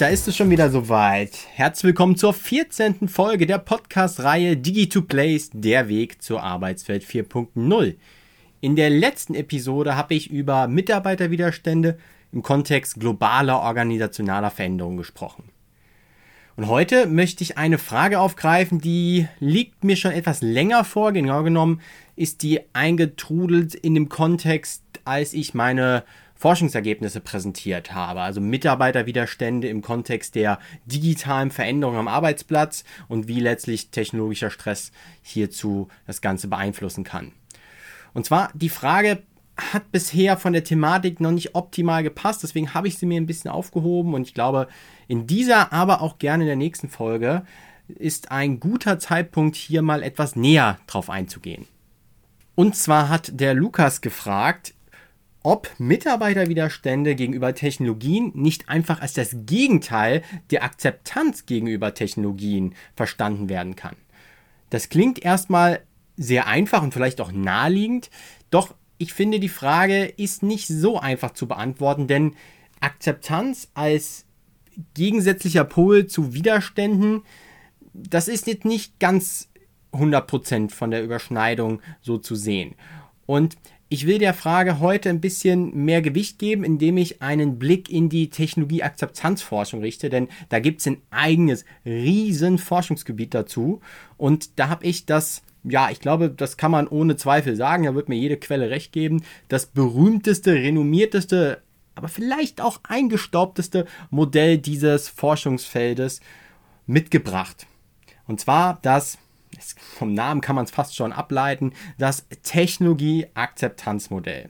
Da ist es schon wieder soweit. Herzlich willkommen zur 14. Folge der Podcast-Reihe Digi2Place, der Weg zur Arbeitswelt 4.0. In der letzten Episode habe ich über Mitarbeiterwiderstände im Kontext globaler organisationaler Veränderungen gesprochen. Und heute möchte ich eine Frage aufgreifen, die liegt mir schon etwas länger vor. Genau genommen ist die eingetrudelt in dem Kontext, als ich meine Forschungsergebnisse präsentiert habe, also Mitarbeiterwiderstände im Kontext der digitalen Veränderung am Arbeitsplatz und wie letztlich technologischer Stress hierzu das Ganze beeinflussen kann. Und zwar die Frage hat bisher von der Thematik noch nicht optimal gepasst, deswegen habe ich sie mir ein bisschen aufgehoben und ich glaube, in dieser, aber auch gerne in der nächsten Folge ist ein guter Zeitpunkt, hier mal etwas näher drauf einzugehen. Und zwar hat der Lukas gefragt, ob Mitarbeiterwiderstände gegenüber Technologien nicht einfach als das Gegenteil der Akzeptanz gegenüber Technologien verstanden werden kann. Das klingt erstmal sehr einfach und vielleicht auch naheliegend, doch ich finde, die Frage ist nicht so einfach zu beantworten, denn Akzeptanz als gegensätzlicher Pol zu Widerständen, das ist jetzt nicht ganz 100% von der Überschneidung so zu sehen. Und ich will der Frage heute ein bisschen mehr Gewicht geben, indem ich einen Blick in die Technologieakzeptanzforschung richte, denn da gibt es ein eigenes riesen Forschungsgebiet dazu. Und da habe ich das, ja, ich glaube, das kann man ohne Zweifel sagen, da wird mir jede Quelle recht geben, das berühmteste, renommierteste, aber vielleicht auch eingestaubteste Modell dieses Forschungsfeldes mitgebracht. Und zwar das vom Namen kann man es fast schon ableiten, das Technologie-Akzeptanzmodell.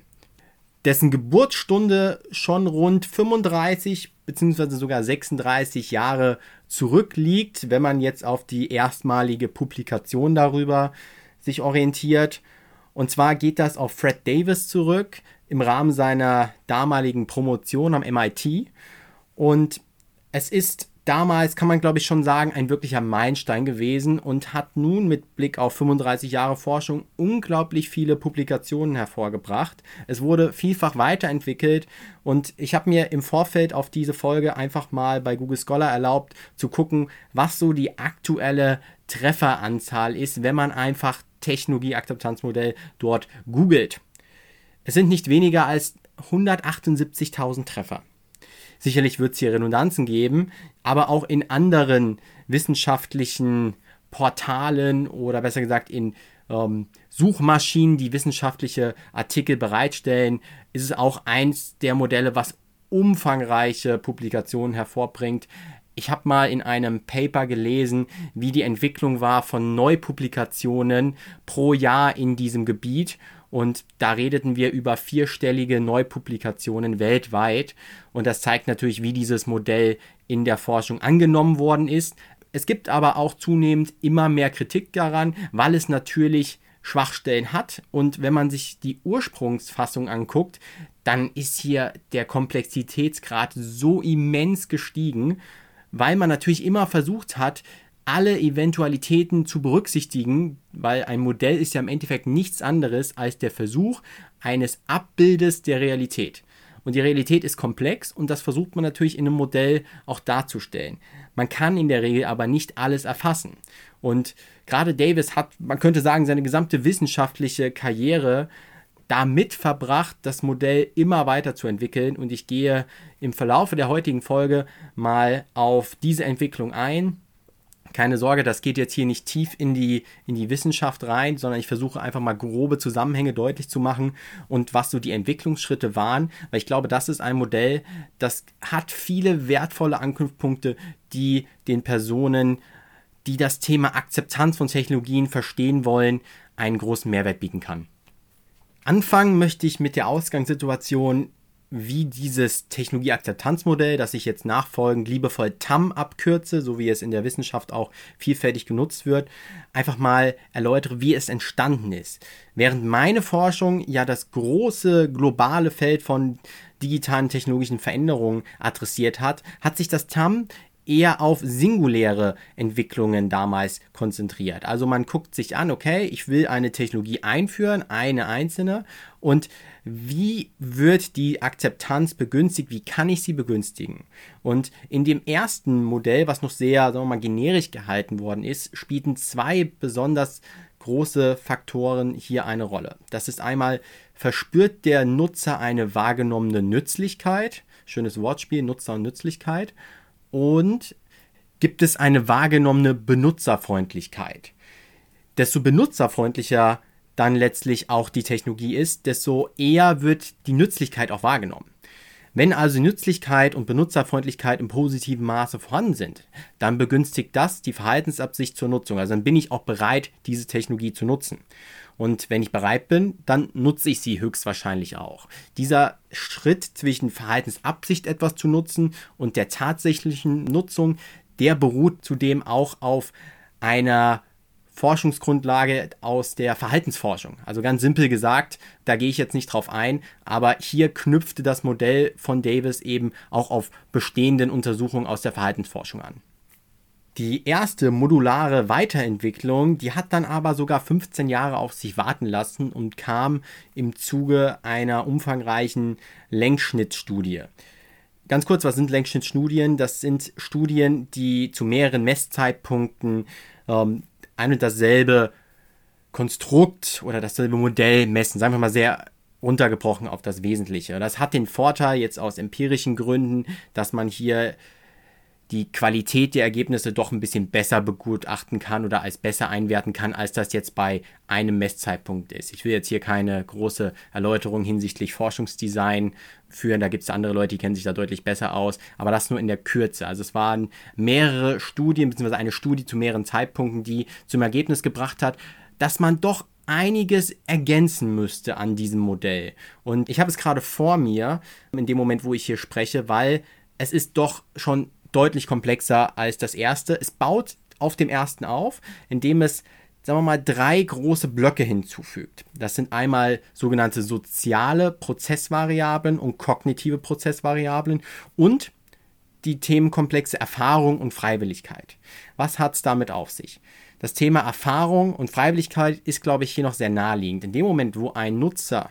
Dessen Geburtsstunde schon rund 35 bzw. sogar 36 Jahre zurückliegt, wenn man jetzt auf die erstmalige Publikation darüber sich orientiert. Und zwar geht das auf Fred Davis zurück im Rahmen seiner damaligen Promotion am MIT. Und es ist damals, kann man glaube ich schon sagen, ein wirklicher Meilenstein gewesen und hat nun mit Blick auf 35 Jahre Forschung unglaublich viele Publikationen hervorgebracht. Es wurde vielfach weiterentwickelt und ich habe mir im Vorfeld auf diese Folge einfach mal bei Google Scholar erlaubt zu gucken, was so die aktuelle Trefferanzahl ist, wenn man einfach Technologieakzeptanzmodell dort googelt. Es sind nicht weniger als 178.000 Treffer. Sicherlich wird es hier Redundanzen geben, aber auch in anderen wissenschaftlichen Portalen oder besser gesagt in ähm, Suchmaschinen, die wissenschaftliche Artikel bereitstellen, ist es auch eins der Modelle, was umfangreiche Publikationen hervorbringt. Ich habe mal in einem Paper gelesen, wie die Entwicklung war von Neupublikationen pro Jahr in diesem Gebiet. Und da redeten wir über vierstellige Neupublikationen weltweit. Und das zeigt natürlich, wie dieses Modell in der Forschung angenommen worden ist. Es gibt aber auch zunehmend immer mehr Kritik daran, weil es natürlich Schwachstellen hat. Und wenn man sich die Ursprungsfassung anguckt, dann ist hier der Komplexitätsgrad so immens gestiegen, weil man natürlich immer versucht hat, alle Eventualitäten zu berücksichtigen, weil ein Modell ist ja im Endeffekt nichts anderes als der Versuch eines Abbildes der Realität. Und die Realität ist komplex und das versucht man natürlich in einem Modell auch darzustellen. Man kann in der Regel aber nicht alles erfassen. Und gerade Davis hat, man könnte sagen, seine gesamte wissenschaftliche Karriere damit verbracht, das Modell immer weiterzuentwickeln. Und ich gehe im Verlauf der heutigen Folge mal auf diese Entwicklung ein keine Sorge, das geht jetzt hier nicht tief in die, in die Wissenschaft rein, sondern ich versuche einfach mal grobe Zusammenhänge deutlich zu machen und was so die Entwicklungsschritte waren, weil ich glaube, das ist ein Modell, das hat viele wertvolle Anknüpfpunkte, die den Personen, die das Thema Akzeptanz von Technologien verstehen wollen, einen großen Mehrwert bieten kann. Anfangen möchte ich mit der Ausgangssituation, wie dieses Technologieakzeptanzmodell, das ich jetzt nachfolgend liebevoll TAM abkürze, so wie es in der Wissenschaft auch vielfältig genutzt wird, einfach mal erläutere, wie es entstanden ist. Während meine Forschung ja das große globale Feld von digitalen technologischen Veränderungen adressiert hat, hat sich das TAM eher auf singuläre Entwicklungen damals konzentriert. Also man guckt sich an, okay, ich will eine Technologie einführen, eine einzelne, und wie wird die Akzeptanz begünstigt, wie kann ich sie begünstigen? Und in dem ersten Modell, was noch sehr, sagen wir mal, generisch gehalten worden ist, spielten zwei besonders große Faktoren hier eine Rolle. Das ist einmal, verspürt der Nutzer eine wahrgenommene Nützlichkeit, schönes Wortspiel, Nutzer und Nützlichkeit, und gibt es eine wahrgenommene Benutzerfreundlichkeit. Desto benutzerfreundlicher dann letztlich auch die Technologie ist, desto eher wird die Nützlichkeit auch wahrgenommen. Wenn also Nützlichkeit und Benutzerfreundlichkeit im positiven Maße vorhanden sind, dann begünstigt das die Verhaltensabsicht zur Nutzung. Also dann bin ich auch bereit, diese Technologie zu nutzen. Und wenn ich bereit bin, dann nutze ich sie höchstwahrscheinlich auch. Dieser Schritt zwischen Verhaltensabsicht etwas zu nutzen und der tatsächlichen Nutzung, der beruht zudem auch auf einer Forschungsgrundlage aus der Verhaltensforschung. Also ganz simpel gesagt, da gehe ich jetzt nicht drauf ein, aber hier knüpfte das Modell von Davis eben auch auf bestehenden Untersuchungen aus der Verhaltensforschung an. Die erste modulare Weiterentwicklung, die hat dann aber sogar 15 Jahre auf sich warten lassen und kam im Zuge einer umfangreichen Längsschnittstudie. Ganz kurz, was sind Längsschnittstudien? Das sind Studien, die zu mehreren Messzeitpunkten ähm, ein und dasselbe Konstrukt oder dasselbe Modell messen. Sagen wir mal sehr runtergebrochen auf das Wesentliche. Das hat den Vorteil jetzt aus empirischen Gründen, dass man hier die Qualität der Ergebnisse doch ein bisschen besser begutachten kann oder als besser einwerten kann, als das jetzt bei einem Messzeitpunkt ist. Ich will jetzt hier keine große Erläuterung hinsichtlich Forschungsdesign führen, da gibt es andere Leute, die kennen sich da deutlich besser aus, aber das nur in der Kürze. Also es waren mehrere Studien, beziehungsweise eine Studie zu mehreren Zeitpunkten, die zum Ergebnis gebracht hat, dass man doch einiges ergänzen müsste an diesem Modell. Und ich habe es gerade vor mir, in dem Moment, wo ich hier spreche, weil es ist doch schon deutlich komplexer als das erste. Es baut auf dem ersten auf, indem es, sagen wir mal, drei große Blöcke hinzufügt. Das sind einmal sogenannte soziale Prozessvariablen und kognitive Prozessvariablen und die Themenkomplexe Erfahrung und Freiwilligkeit. Was hat es damit auf sich? Das Thema Erfahrung und Freiwilligkeit ist, glaube ich, hier noch sehr naheliegend. In dem Moment, wo ein Nutzer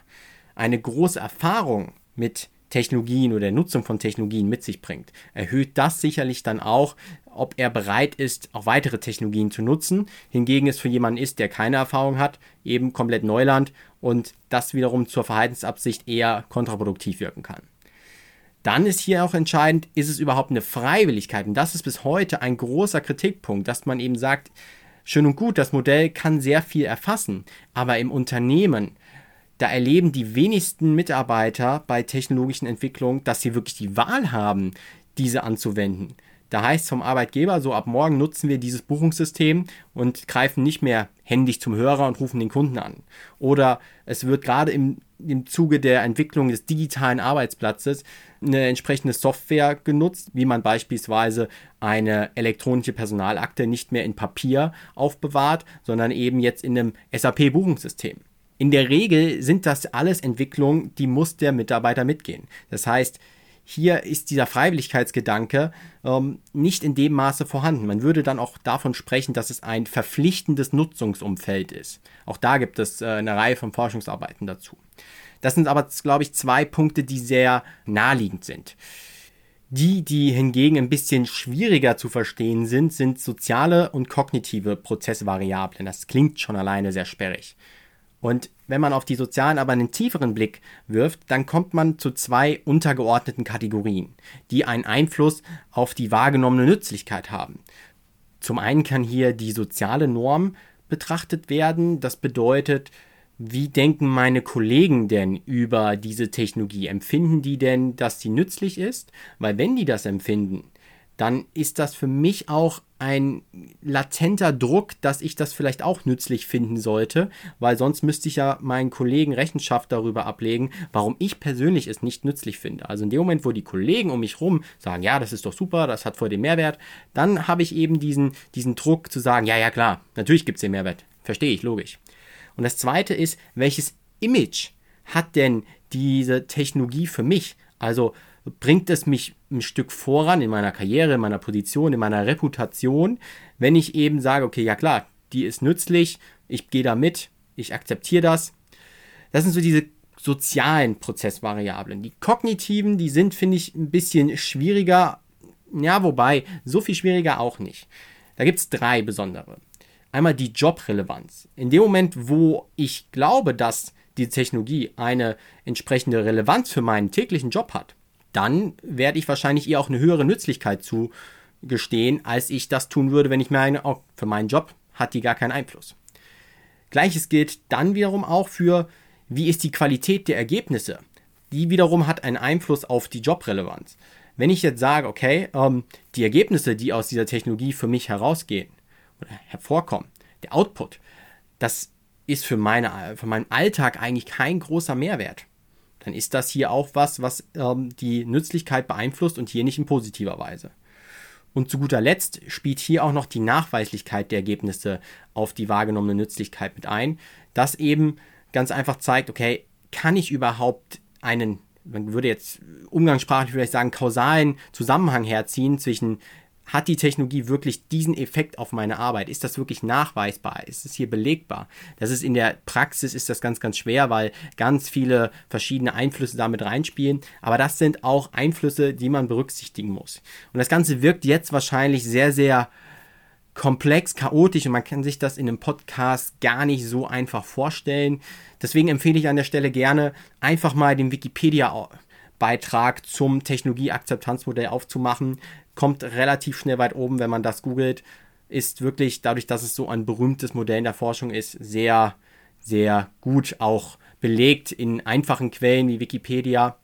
eine große Erfahrung mit Technologien oder der Nutzung von Technologien mit sich bringt, erhöht das sicherlich dann auch, ob er bereit ist, auch weitere Technologien zu nutzen. Hingegen es für jemanden ist, der keine Erfahrung hat, eben komplett Neuland und das wiederum zur Verhaltensabsicht eher kontraproduktiv wirken kann. Dann ist hier auch entscheidend, ist es überhaupt eine Freiwilligkeit? Und das ist bis heute ein großer Kritikpunkt, dass man eben sagt, schön und gut, das Modell kann sehr viel erfassen, aber im Unternehmen da erleben die wenigsten Mitarbeiter bei technologischen Entwicklungen, dass sie wirklich die Wahl haben, diese anzuwenden. Da heißt es vom Arbeitgeber, so ab morgen nutzen wir dieses Buchungssystem und greifen nicht mehr händisch zum Hörer und rufen den Kunden an. Oder es wird gerade im, im Zuge der Entwicklung des digitalen Arbeitsplatzes eine entsprechende Software genutzt, wie man beispielsweise eine elektronische Personalakte nicht mehr in Papier aufbewahrt, sondern eben jetzt in einem SAP-Buchungssystem. In der Regel sind das alles Entwicklungen, die muss der Mitarbeiter mitgehen. Das heißt, hier ist dieser Freiwilligkeitsgedanke ähm, nicht in dem Maße vorhanden. Man würde dann auch davon sprechen, dass es ein verpflichtendes Nutzungsumfeld ist. Auch da gibt es äh, eine Reihe von Forschungsarbeiten dazu. Das sind aber, glaube ich, zwei Punkte, die sehr naheliegend sind. Die, die hingegen ein bisschen schwieriger zu verstehen sind, sind soziale und kognitive Prozessvariablen. Das klingt schon alleine sehr sperrig. Und wenn man auf die sozialen aber einen tieferen Blick wirft, dann kommt man zu zwei untergeordneten Kategorien, die einen Einfluss auf die wahrgenommene Nützlichkeit haben. Zum einen kann hier die soziale Norm betrachtet werden. Das bedeutet, wie denken meine Kollegen denn über diese Technologie? Empfinden die denn, dass sie nützlich ist? Weil wenn die das empfinden, dann ist das für mich auch ein latenter Druck, dass ich das vielleicht auch nützlich finden sollte, weil sonst müsste ich ja meinen Kollegen Rechenschaft darüber ablegen, warum ich persönlich es nicht nützlich finde. Also in dem Moment, wo die Kollegen um mich rum sagen, ja, das ist doch super, das hat voll den Mehrwert, dann habe ich eben diesen, diesen Druck zu sagen, ja, ja, klar, natürlich gibt es den Mehrwert. Verstehe ich, logisch. Und das zweite ist, welches Image hat denn diese Technologie für mich? Also bringt es mich ein Stück voran in meiner Karriere, in meiner Position, in meiner Reputation, wenn ich eben sage, okay, ja klar, die ist nützlich, ich gehe da mit, ich akzeptiere das. Das sind so diese sozialen Prozessvariablen. Die kognitiven, die sind, finde ich, ein bisschen schwieriger. Ja, wobei, so viel schwieriger auch nicht. Da gibt es drei besondere. Einmal die Jobrelevanz. In dem Moment, wo ich glaube, dass die Technologie eine entsprechende Relevanz für meinen täglichen Job hat, dann werde ich wahrscheinlich ihr auch eine höhere Nützlichkeit zugestehen, als ich das tun würde, wenn ich meine, oh, für meinen Job hat die gar keinen Einfluss. Gleiches gilt dann wiederum auch für, wie ist die Qualität der Ergebnisse. Die wiederum hat einen Einfluss auf die Jobrelevanz. Wenn ich jetzt sage, okay, ähm, die Ergebnisse, die aus dieser Technologie für mich herausgehen oder hervorkommen, der Output, das ist für, meine, für meinen Alltag eigentlich kein großer Mehrwert dann ist das hier auch was, was ähm, die Nützlichkeit beeinflusst und hier nicht in positiver Weise. Und zu guter Letzt spielt hier auch noch die Nachweislichkeit der Ergebnisse auf die wahrgenommene Nützlichkeit mit ein, das eben ganz einfach zeigt, okay, kann ich überhaupt einen, man würde jetzt umgangssprachlich vielleicht sagen, kausalen Zusammenhang herziehen zwischen hat die Technologie wirklich diesen Effekt auf meine Arbeit? Ist das wirklich nachweisbar? Ist es hier belegbar? Das ist in der Praxis ist das ganz, ganz schwer, weil ganz viele verschiedene Einflüsse damit reinspielen. Aber das sind auch Einflüsse, die man berücksichtigen muss. Und das Ganze wirkt jetzt wahrscheinlich sehr, sehr komplex, chaotisch und man kann sich das in einem Podcast gar nicht so einfach vorstellen. Deswegen empfehle ich an der Stelle gerne einfach mal den Wikipedia Beitrag zum Technologieakzeptanzmodell aufzumachen kommt relativ schnell weit oben, wenn man das googelt. Ist wirklich, dadurch, dass es so ein berühmtes Modell in der Forschung ist, sehr, sehr gut auch belegt in einfachen Quellen wie Wikipedia.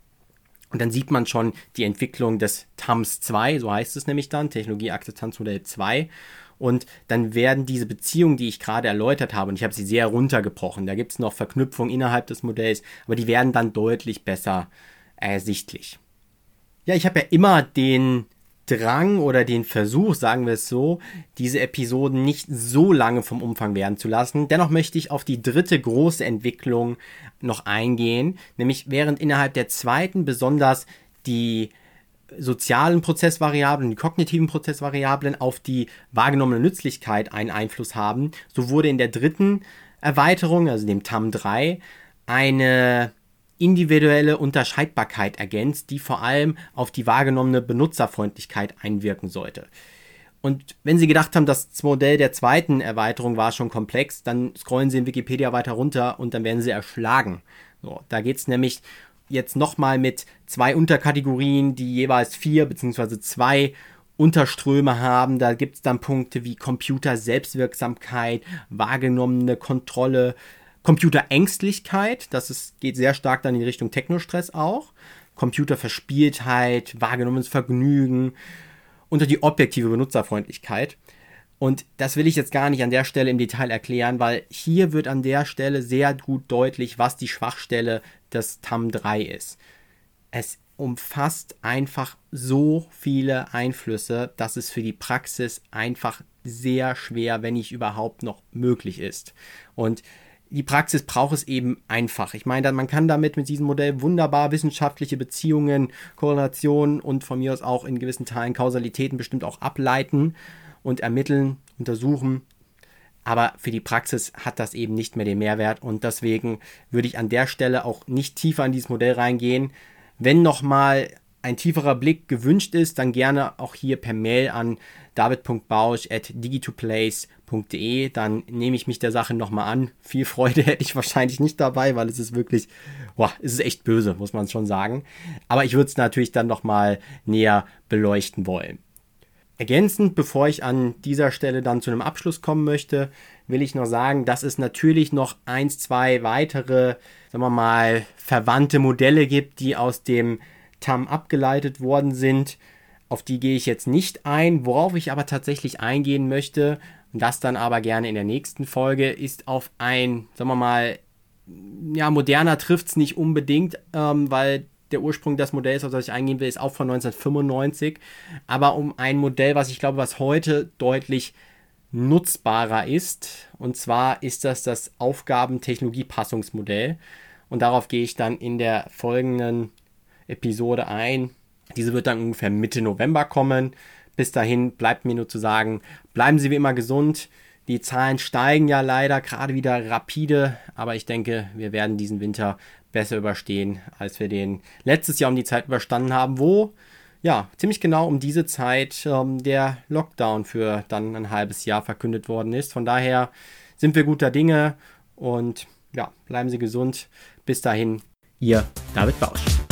Und dann sieht man schon die Entwicklung des TAMS 2, so heißt es nämlich dann, Technologieakzeptanzmodell 2. Und dann werden diese Beziehungen, die ich gerade erläutert habe, und ich habe sie sehr runtergebrochen, da gibt es noch Verknüpfungen innerhalb des Modells, aber die werden dann deutlich besser ersichtlich. Ja, ich habe ja immer den Drang oder den Versuch, sagen wir es so, diese Episoden nicht so lange vom Umfang werden zu lassen. Dennoch möchte ich auf die dritte große Entwicklung noch eingehen, nämlich während innerhalb der zweiten besonders die sozialen Prozessvariablen, die kognitiven Prozessvariablen auf die wahrgenommene Nützlichkeit einen Einfluss haben, so wurde in der dritten Erweiterung, also dem TAM 3, eine individuelle Unterscheidbarkeit ergänzt, die vor allem auf die wahrgenommene Benutzerfreundlichkeit einwirken sollte. Und wenn Sie gedacht haben, das Modell der zweiten Erweiterung war schon komplex, dann scrollen Sie in Wikipedia weiter runter und dann werden Sie erschlagen. So, da geht es nämlich jetzt nochmal mit zwei Unterkategorien, die jeweils vier bzw. zwei Unterströme haben. Da gibt es dann Punkte wie Computer Selbstwirksamkeit, wahrgenommene Kontrolle, Computerängstlichkeit, das ist, geht sehr stark dann in Richtung Technostress auch. Computerverspieltheit, wahrgenommenes Vergnügen unter die objektive Benutzerfreundlichkeit. Und das will ich jetzt gar nicht an der Stelle im Detail erklären, weil hier wird an der Stelle sehr gut deutlich, was die Schwachstelle des TAM 3 ist. Es umfasst einfach so viele Einflüsse, dass es für die Praxis einfach sehr schwer, wenn nicht überhaupt noch möglich ist. Und die Praxis braucht es eben einfach. Ich meine, man kann damit mit diesem Modell wunderbar wissenschaftliche Beziehungen, Korrelationen und von mir aus auch in gewissen Teilen Kausalitäten bestimmt auch ableiten und ermitteln, untersuchen. Aber für die Praxis hat das eben nicht mehr den Mehrwert und deswegen würde ich an der Stelle auch nicht tiefer in dieses Modell reingehen. Wenn nochmal ein tieferer Blick gewünscht ist, dann gerne auch hier per Mail an david.bausch.digitoplace.de. Dann nehme ich mich der Sache nochmal an. Viel Freude hätte ich wahrscheinlich nicht dabei, weil es ist wirklich, boah, es ist echt böse, muss man schon sagen. Aber ich würde es natürlich dann nochmal näher beleuchten wollen. Ergänzend, bevor ich an dieser Stelle dann zu einem Abschluss kommen möchte, will ich noch sagen, dass es natürlich noch eins, zwei weitere, sagen wir mal, verwandte Modelle gibt, die aus dem TAM abgeleitet worden sind Auf die gehe ich jetzt nicht ein. Worauf ich aber tatsächlich eingehen möchte, das dann aber gerne in der nächsten Folge, ist auf ein, sagen wir mal, ja, moderner trifft es nicht unbedingt, ähm, weil der Ursprung des Modells, auf das ich eingehen will, ist auch von 1995. Aber um ein Modell, was ich glaube, was heute deutlich nutzbarer ist. Und zwar ist das das Aufgabentechnologie-Passungsmodell. Und darauf gehe ich dann in der folgenden Episode ein. Diese wird dann ungefähr Mitte November kommen. Bis dahin bleibt mir nur zu sagen, bleiben Sie wie immer gesund. Die Zahlen steigen ja leider gerade wieder rapide, aber ich denke, wir werden diesen Winter besser überstehen, als wir den letztes Jahr um die Zeit überstanden haben, wo ja ziemlich genau um diese Zeit ähm, der Lockdown für dann ein halbes Jahr verkündet worden ist. Von daher sind wir guter Dinge und ja, bleiben Sie gesund. Bis dahin, Ihr David Bausch.